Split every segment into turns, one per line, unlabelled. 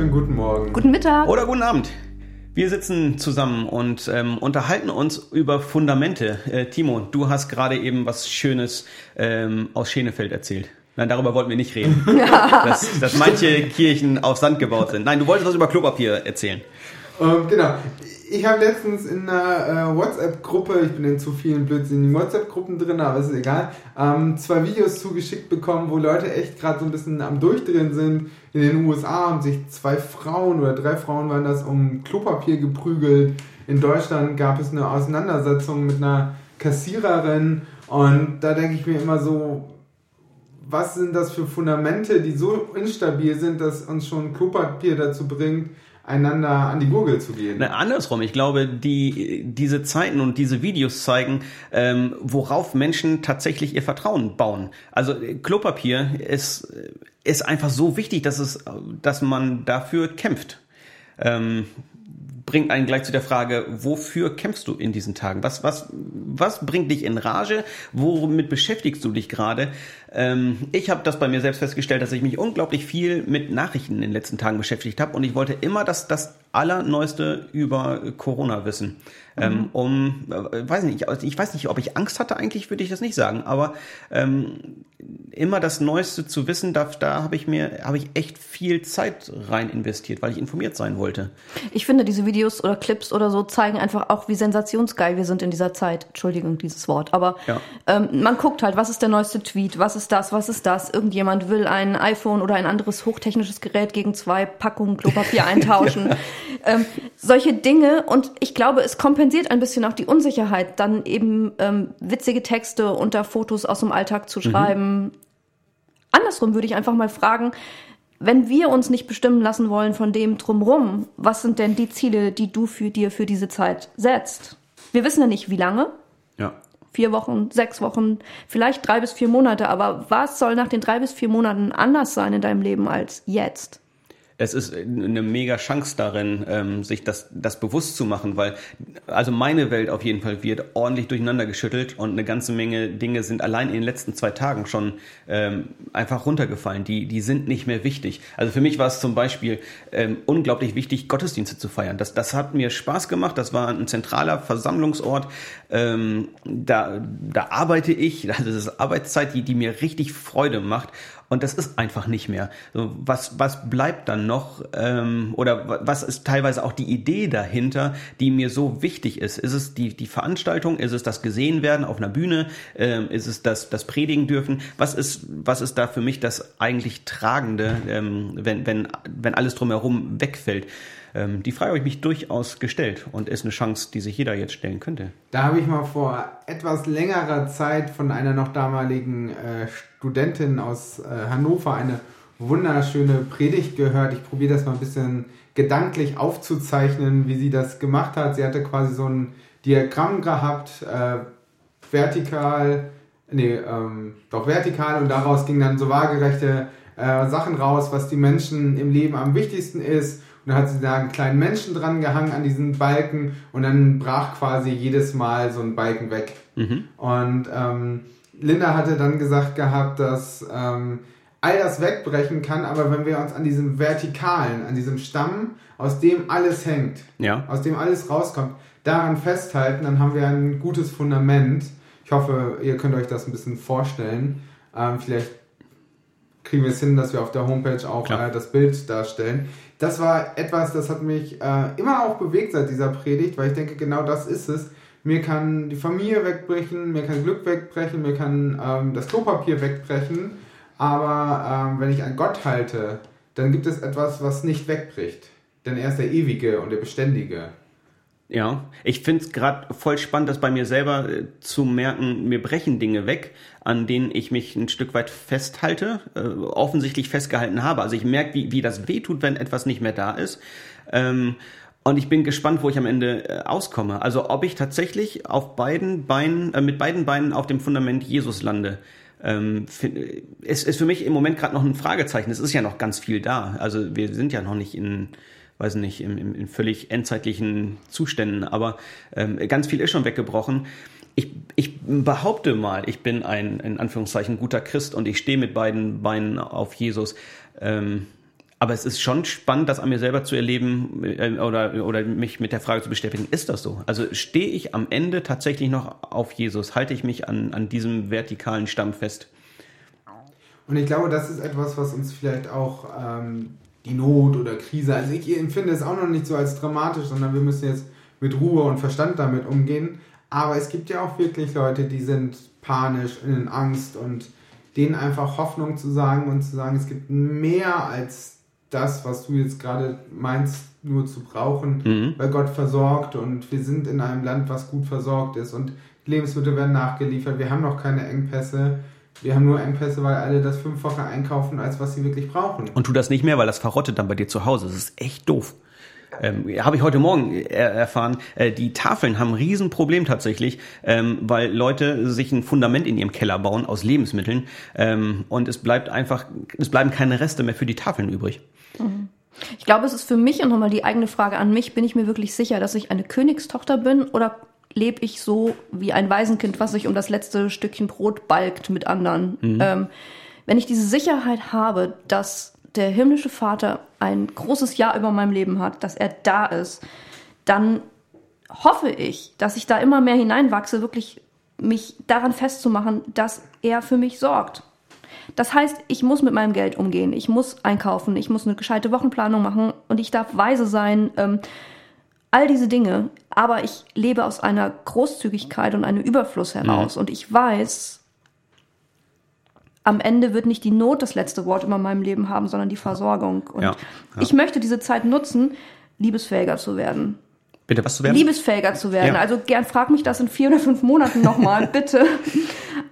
Wunderschönen guten Morgen.
Guten Mittag.
Oder guten Abend. Wir sitzen zusammen und ähm, unterhalten uns über Fundamente. Äh, Timo, du hast gerade eben was Schönes ähm, aus Schenefeld erzählt. Nein, darüber wollten wir nicht reden. dass, dass manche Kirchen auf Sand gebaut sind. Nein, du wolltest was über Klopapier erzählen.
Ähm, genau. Ich habe letztens in einer äh, WhatsApp-Gruppe, ich bin in zu vielen blödsinnigen WhatsApp-Gruppen drin, aber ist egal, ähm, zwei Videos zugeschickt bekommen, wo Leute echt gerade so ein bisschen am Durchdrehen sind. In den USA haben sich zwei Frauen oder drei Frauen waren das um Klopapier geprügelt. In Deutschland gab es eine Auseinandersetzung mit einer Kassiererin und da denke ich mir immer so, was sind das für Fundamente, die so instabil sind, dass uns schon Klopapier dazu bringt, einander an die Gurgel zu gehen.
Na, andersrum, ich glaube, die, diese Zeiten und diese Videos zeigen, ähm, worauf Menschen tatsächlich ihr Vertrauen bauen. Also Klopapier ist, ist einfach so wichtig, dass, es, dass man dafür kämpft. Ähm, bringt einen gleich zu der Frage, wofür kämpfst du in diesen Tagen? Was, was, was bringt dich in Rage? Womit beschäftigst du dich gerade? Ähm, ich habe das bei mir selbst festgestellt, dass ich mich unglaublich viel mit Nachrichten in den letzten Tagen beschäftigt habe und ich wollte immer das, das Allerneueste über Corona wissen. Ähm, mhm. um, äh, weiß nicht, ich weiß nicht, ob ich Angst hatte, eigentlich würde ich das nicht sagen, aber ähm, immer das Neueste zu wissen, da, da habe ich mir, habe ich echt viel Zeit rein investiert, weil ich informiert sein wollte.
Ich finde, diese Videos oder Clips oder so zeigen einfach auch, wie sensationsgeil wir sind in dieser Zeit. Entschuldigung, dieses Wort. Aber ja. ähm, man guckt halt, was ist der neueste Tweet, was ist das, was ist das? Irgendjemand will ein iPhone oder ein anderes hochtechnisches Gerät gegen zwei Packungen Klopapier eintauschen. ja. ähm, solche Dinge und ich glaube, es kompensiert ein bisschen auch die Unsicherheit, dann eben ähm, witzige Texte unter Fotos aus dem Alltag zu mhm. schreiben. Mhm. Andersrum würde ich einfach mal fragen, wenn wir uns nicht bestimmen lassen wollen von dem drumrum, was sind denn die Ziele, die du für dir für diese Zeit setzt? Wir wissen ja nicht, wie lange.
Ja.
Vier Wochen, sechs Wochen, vielleicht drei bis vier Monate. Aber was soll nach den drei bis vier Monaten anders sein in deinem Leben als jetzt?
Es ist eine mega Chance darin, ähm, sich das, das bewusst zu machen, weil also meine Welt auf jeden Fall wird ordentlich durcheinander geschüttelt und eine ganze Menge Dinge sind allein in den letzten zwei Tagen schon ähm, einfach runtergefallen. Die, die sind nicht mehr wichtig. Also für mich war es zum Beispiel ähm, unglaublich wichtig, Gottesdienste zu feiern. Das, das hat mir Spaß gemacht. Das war ein zentraler Versammlungsort. Ähm, da, da arbeite ich. Also das ist Arbeitszeit, die, die mir richtig Freude macht. Und das ist einfach nicht mehr. Was, was bleibt dann noch? Ähm, oder was ist teilweise auch die Idee dahinter, die mir so wichtig ist? Ist es die, die Veranstaltung? Ist es das Gesehenwerden auf einer Bühne? Ähm, ist es das, das Predigen dürfen? Was ist, was ist da für mich das eigentlich Tragende, ähm, wenn, wenn, wenn alles drumherum wegfällt? Ähm, die Frage habe ich mich durchaus gestellt und ist eine Chance, die sich jeder jetzt stellen könnte.
Da habe ich mal vor etwas längerer Zeit von einer noch damaligen äh, Studentin aus äh, Hannover eine wunderschöne Predigt gehört. Ich probiere das mal ein bisschen gedanklich aufzuzeichnen, wie sie das gemacht hat. Sie hatte quasi so ein Diagramm gehabt, äh, vertikal, nee, ähm, doch vertikal und daraus gingen dann so waagerechte äh, Sachen raus, was die Menschen im Leben am wichtigsten ist und dann hat sie da einen kleinen Menschen dran gehangen an diesen Balken und dann brach quasi jedes Mal so ein Balken weg. Mhm. Und ähm, Linda hatte dann gesagt gehabt, dass ähm, all das wegbrechen kann, aber wenn wir uns an diesem Vertikalen, an diesem Stamm, aus dem alles hängt,
ja.
aus dem alles rauskommt, daran festhalten, dann haben wir ein gutes Fundament. Ich hoffe, ihr könnt euch das ein bisschen vorstellen. Ähm, vielleicht kriegen wir es hin, dass wir auf der Homepage auch äh, das Bild darstellen das war etwas, das hat mich äh, immer auch bewegt seit dieser Predigt, weil ich denke, genau das ist es. Mir kann die Familie wegbrechen, mir kann Glück wegbrechen, mir kann ähm, das Klopapier wegbrechen, aber ähm, wenn ich an Gott halte, dann gibt es etwas, was nicht wegbricht. Denn er ist der Ewige und der Beständige.
Ja, ich finde es gerade voll spannend, das bei mir selber äh, zu merken, mir brechen Dinge weg, an denen ich mich ein Stück weit festhalte, äh, offensichtlich festgehalten habe. Also ich merke, wie, wie das wehtut, wenn etwas nicht mehr da ist. Ähm, und ich bin gespannt, wo ich am Ende äh, auskomme. Also ob ich tatsächlich auf beiden Beinen, äh, mit beiden Beinen auf dem Fundament Jesus lande. Ähm, es ist für mich im Moment gerade noch ein Fragezeichen. Es ist ja noch ganz viel da. Also wir sind ja noch nicht in weiß nicht, in, in, in völlig endzeitlichen Zuständen, aber ähm, ganz viel ist schon weggebrochen. Ich, ich behaupte mal, ich bin ein in Anführungszeichen guter Christ und ich stehe mit beiden Beinen auf Jesus. Ähm, Aber es ist schon spannend, das an mir selber zu erleben äh, oder, oder mich mit der Frage zu bestätigen, ist das so? Also stehe ich am Ende tatsächlich noch auf Jesus? Halte ich mich an, an diesem vertikalen Stamm fest?
Und ich glaube, das ist etwas, was uns vielleicht auch ähm, die Not oder Krise, also ich empfinde es auch noch nicht so als dramatisch, sondern wir müssen jetzt mit Ruhe und Verstand damit umgehen. Aber es gibt ja auch wirklich Leute, die sind panisch, in Angst und denen einfach Hoffnung zu sagen und zu sagen, es gibt mehr als das, was du jetzt gerade meinst, nur zu brauchen, mhm. weil Gott versorgt und wir sind in einem Land, was gut versorgt ist und Lebensmittel werden nachgeliefert, wir haben noch keine Engpässe. Wir haben nur Engpässe, weil alle das fünffache einkaufen, als was sie wirklich brauchen.
Und tu das nicht mehr, weil das verrottet dann bei dir zu Hause. Das ist echt doof. Ähm, Habe ich heute Morgen er erfahren, äh, die Tafeln haben ein Riesenproblem tatsächlich, ähm, weil Leute sich ein Fundament in ihrem Keller bauen aus Lebensmitteln ähm, und es bleibt einfach, es bleiben keine Reste mehr für die Tafeln übrig.
Mhm. Ich glaube, es ist für mich und nochmal die eigene Frage an mich, bin ich mir wirklich sicher, dass ich eine Königstochter bin oder lebe ich so wie ein Waisenkind, was sich um das letzte Stückchen Brot balgt mit anderen? Mhm. Ähm, wenn ich diese Sicherheit habe, dass der himmlische Vater ein großes Ja über meinem Leben hat, dass er da ist, dann hoffe ich, dass ich da immer mehr hineinwachse, wirklich mich daran festzumachen, dass er für mich sorgt. Das heißt, ich muss mit meinem Geld umgehen, ich muss einkaufen, ich muss eine gescheite Wochenplanung machen und ich darf weise sein. Ähm, all diese Dinge, aber ich lebe aus einer Großzügigkeit und einem Überfluss heraus mhm. und ich weiß, am Ende wird nicht die Not das letzte Wort immer in meinem Leben haben, sondern die Versorgung. Und ja, ja. ich möchte diese Zeit nutzen, liebesfähiger zu werden.
Bitte was zu werden?
Liebesfähiger zu werden. Ja. Also gern frag mich das in vier oder fünf Monaten nochmal, bitte.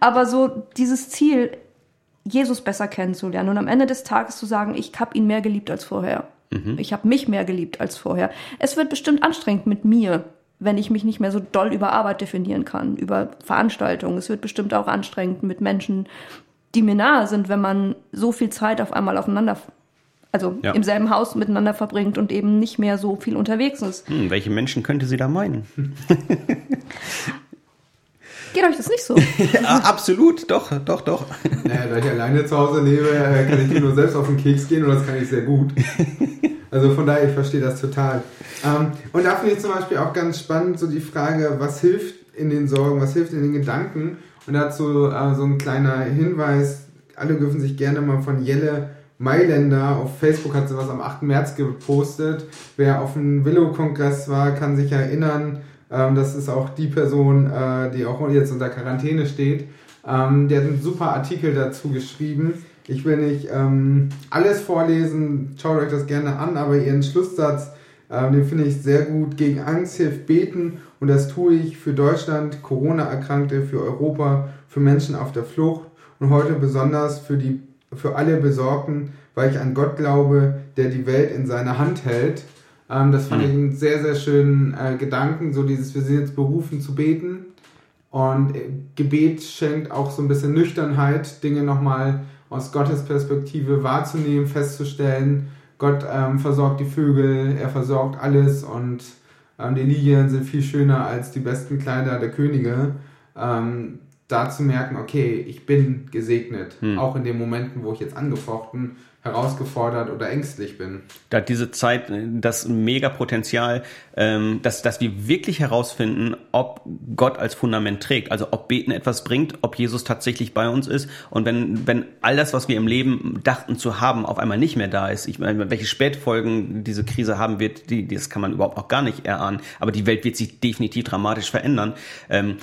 Aber so dieses Ziel, Jesus besser kennenzulernen und am Ende des Tages zu sagen, ich habe ihn mehr geliebt als vorher. Mhm. Ich habe mich mehr geliebt als vorher. Es wird bestimmt anstrengend mit mir, wenn ich mich nicht mehr so doll über Arbeit definieren kann, über Veranstaltungen. Es wird bestimmt auch anstrengend mit Menschen, die mir nahe sind, wenn man so viel Zeit auf einmal aufeinander, also ja. im selben Haus miteinander verbringt und eben nicht mehr so viel unterwegs ist.
Hm, welche Menschen könnte sie da meinen?
Geht euch das nicht so?
ja, absolut, doch, doch, doch.
Naja, da ich alleine zu Hause lebe, äh, kann ich mir nur selbst auf den Keks gehen und das kann ich sehr gut. Also von daher, ich verstehe das total. Ähm, und da finde ich zum Beispiel auch ganz spannend so die Frage, was hilft in den Sorgen, was hilft in den Gedanken? Und dazu äh, so ein kleiner Hinweis, alle dürfen sich gerne mal von Jelle Mailänder auf Facebook hat sie was am 8. März gepostet. Wer auf dem Willow-Kongress war, kann sich erinnern, ähm, das ist auch die Person, äh, die auch jetzt unter Quarantäne steht. Ähm, der hat einen super Artikel dazu geschrieben. Ich will nicht ähm, alles vorlesen, schaut euch das gerne an, aber ihren Schlusssatz, äh, den finde ich sehr gut. Gegen Angst hilft beten und das tue ich für Deutschland, Corona-Erkrankte, für Europa, für Menschen auf der Flucht und heute besonders für, die, für alle Besorgten, weil ich an Gott glaube, der die Welt in seiner Hand hält. Ähm, das fand mhm. ich einen sehr, sehr schönen äh, Gedanken, so dieses, wir sind jetzt berufen zu beten. Und äh, Gebet schenkt auch so ein bisschen Nüchternheit, Dinge nochmal aus Gottes Perspektive wahrzunehmen, festzustellen, Gott ähm, versorgt die Vögel, er versorgt alles und ähm, die Lilien sind viel schöner als die besten Kleider der Könige. Ähm, da zu merken, okay, ich bin gesegnet, hm. auch in den Momenten, wo ich jetzt angefochten herausgefordert oder ängstlich bin.
Da diese Zeit das Megapotenzial, ähm, dass, dass wir wirklich herausfinden, ob Gott als Fundament trägt, also ob Beten etwas bringt, ob Jesus tatsächlich bei uns ist und wenn, wenn all das, was wir im Leben dachten zu haben, auf einmal nicht mehr da ist. Ich meine, welche Spätfolgen diese Krise haben wird, die, das kann man überhaupt noch gar nicht erahnen, aber die Welt wird sich definitiv dramatisch verändern. Ähm,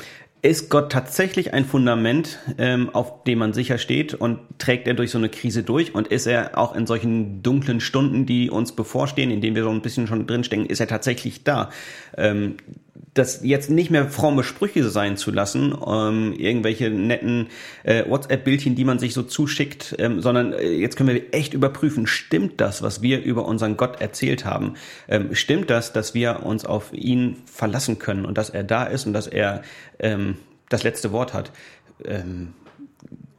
ist Gott tatsächlich ein Fundament, ähm, auf dem man sicher steht und trägt er durch so eine Krise durch? Und ist er auch in solchen dunklen Stunden, die uns bevorstehen, in denen wir so ein bisschen schon drinstecken, ist er tatsächlich da? Ähm, das jetzt nicht mehr fromme Sprüche sein zu lassen, ähm, irgendwelche netten äh, WhatsApp-Bildchen, die man sich so zuschickt, ähm, sondern äh, jetzt können wir echt überprüfen, stimmt das, was wir über unseren Gott erzählt haben? Ähm, stimmt das, dass wir uns auf ihn verlassen können und dass er da ist und dass er ähm, das letzte Wort hat? Ähm,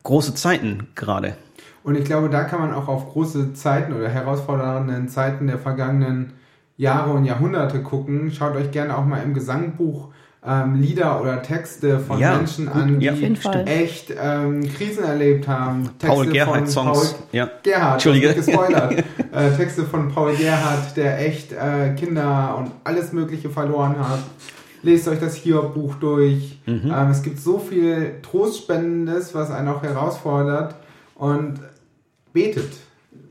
große Zeiten gerade.
Und ich glaube, da kann man auch auf große Zeiten oder herausfordernden Zeiten der vergangenen Jahre und Jahrhunderte gucken. Schaut euch gerne auch mal im Gesangbuch ähm, Lieder oder Texte von
Ja,
Menschen
gut,
an, die
ja,
echt ähm, Krisen erlebt haben. Texte
Paul Gerhardt
von
Songs.
Paul
ja.
Gerhardt,
Entschuldige.
gespoilert. äh, Texte von Paul Gerhardt, der echt äh, Kinder und alles Mögliche verloren hat. Lest euch das Hiob-Buch durch.
Mhm.
Ähm, es gibt so viel Trostspendendes, was einen auch herausfordert. Und betet.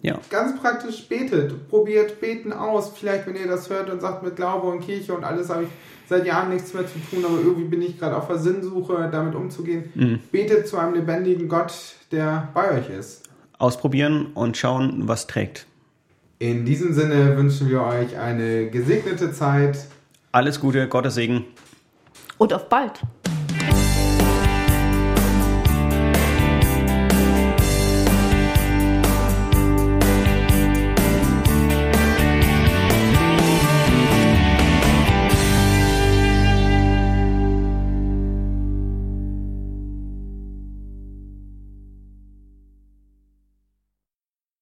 Ja.
Ganz praktisch betet. Probiert beten aus. Vielleicht, wenn ihr das hört und sagt, mit Glaube und Kirche und alles habe ich seit Jahren nichts mehr zu tun, aber irgendwie bin ich gerade auf der Sinnsuche, damit umzugehen.
Mhm.
Betet zu einem lebendigen Gott, der bei euch ist.
Ausprobieren und schauen, was trägt.
In diesem Sinne wünschen wir euch eine gesegnete Zeit.
Alles Gute, Gottes Segen.
Und auf bald.